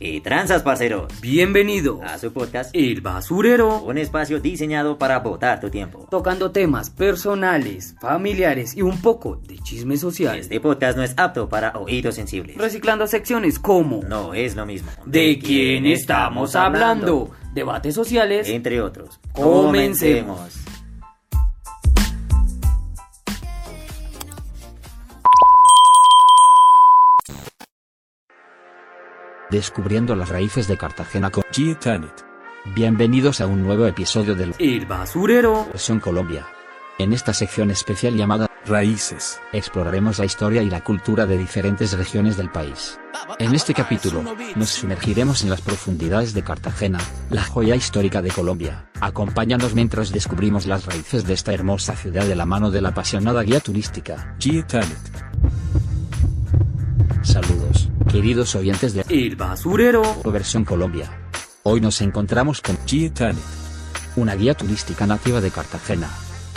¿Qué tranzas, parceros? Bienvenido A su podcast, El Basurero, un espacio diseñado para botar tu tiempo. tocando temas personales, familiares y un poco de chisme social, Este podcast no es apto para oídos sensibles. reciclando secciones como No es lo mismo. ¿De quién estamos hablando? Debates sociales, Entre otros. Comencemos. Descubriendo las raíces de Cartagena con Gia Tanit. Bienvenidos a un nuevo episodio de El Basurero, Versión Colombia. En esta sección especial llamada Raíces. exploraremos la historia y la cultura de diferentes regiones del país. En este capítulo, nos sumergiremos en las profundidades de Cartagena, la joya histórica de Colombia. Acompáñanos mientras descubrimos las raíces de esta hermosa ciudad de la mano de la apasionada guía turística. Gia Tanit. Saludos, queridos oyentes de El Basurero, Versión Colombia. Hoy nos encontramos con Gia Tanit. una guía turística nativa de Cartagena.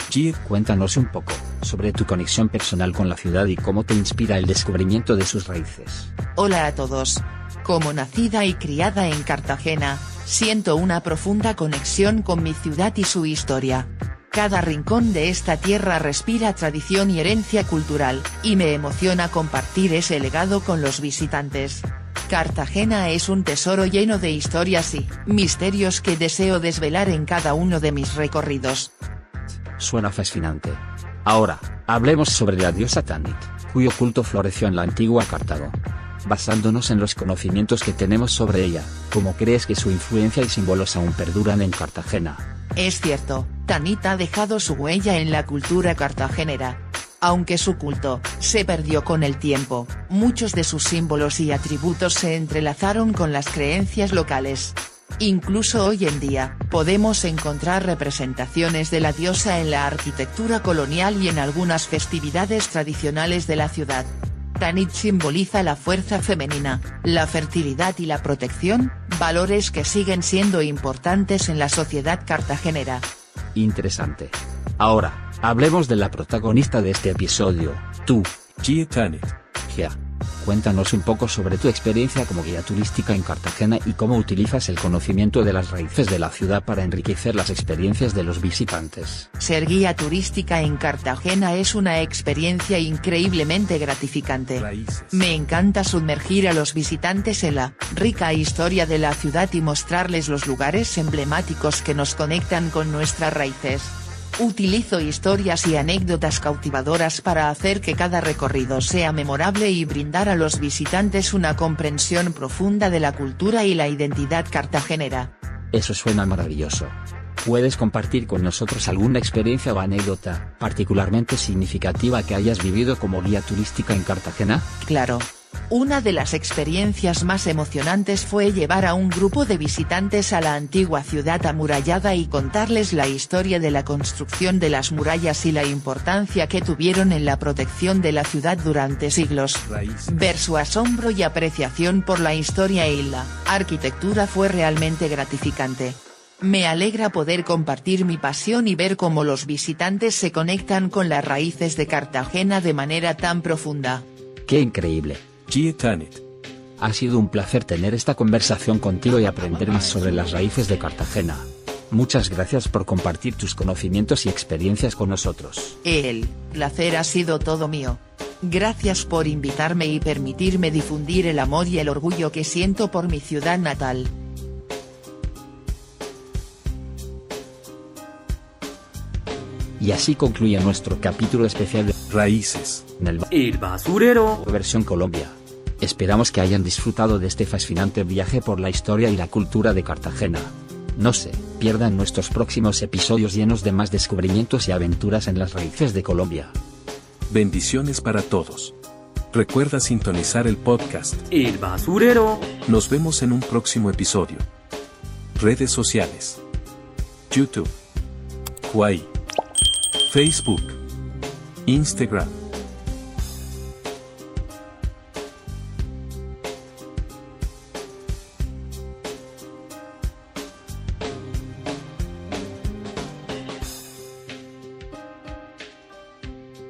Gia Cuéntanos un poco sobre tu conexión personal con la ciudad y cómo te inspira el descubrimiento de sus raíces. Hola a todos. Como nacida y criada en Cartagena, siento una profunda conexión con mi ciudad y su historia. Cada rincón de esta tierra respira tradición y herencia cultural, y me emociona compartir ese legado con los visitantes. Cartagena es un tesoro lleno de historias y misterios que deseo desvelar en cada uno de mis recorridos. Suena fascinante. Ahora, hablemos sobre la diosa Tanit, cuyo culto floreció en la antigua Cartago. Basándonos en los conocimientos que tenemos sobre ella, ¿cómo crees que su influencia y símbolos aún perduran en Cartagena? Es cierto, Tanit ha dejado su huella en la cultura cartagenera. Aunque su culto se perdió con el tiempo, muchos de sus símbolos y atributos se entrelazaron con las creencias locales. Incluso hoy en día, podemos encontrar representaciones de la diosa en la arquitectura colonial y en algunas festividades tradicionales de la ciudad. Tanit simboliza la fuerza femenina, la fertilidad y la protección, valores que siguen siendo importantes en la sociedad cartagenera. Interesante. Ahora, hablemos de la protagonista de este episodio, tú, Gia Tanit. Gia. Cuéntanos un poco sobre tu experiencia como guía turística en Cartagena y cómo utilizas el conocimiento de las raíces de la ciudad para enriquecer las experiencias de los visitantes. Ser guía turística en Cartagena es una experiencia increíblemente gratificante. Me encanta sumergir a los visitantes en la rica historia de la ciudad y mostrarles los lugares emblemáticos que nos conectan con nuestras raíces. Utilizo historias y anécdotas cautivadoras para hacer que cada recorrido sea memorable y brindar a los visitantes una comprensión profunda de la cultura y la identidad cartagenera. Eso suena maravilloso. ¿Puedes compartir con nosotros alguna experiencia o anécdota particularmente significativa que hayas vivido como guía turística en Cartagena? Claro. Una de las experiencias más emocionantes fue llevar a un grupo de visitantes a la antigua ciudad amurallada y contarles la historia de la construcción de las murallas y la importancia que tuvieron en la protección de la ciudad durante siglos. Ver su asombro y apreciación por la historia y la arquitectura fue realmente gratificante. Me alegra poder compartir mi pasión y ver cómo los visitantes se conectan con las raíces de Cartagena de manera tan profunda. ¡Qué increíble! Ha sido un placer tener esta conversación contigo y aprender más sobre las raíces de Cartagena. Muchas gracias por compartir tus conocimientos y experiencias con nosotros. El placer ha sido todo mío. Gracias por invitarme y permitirme difundir el amor y el orgullo que siento por mi ciudad natal. Y así concluye nuestro capítulo especial de Raíces. En el El Basurero, versión Colombia. Esperamos que hayan disfrutado de este fascinante viaje por la historia y la cultura de Cartagena. No se pierdan nuestros próximos episodios llenos de más descubrimientos y aventuras en las raíces de Colombia. Bendiciones para todos. Recuerda sintonizar el podcast. El Basurero, Nos vemos en un próximo episodio. Redes sociales. YouTube. Huawei. Facebook. Instagram.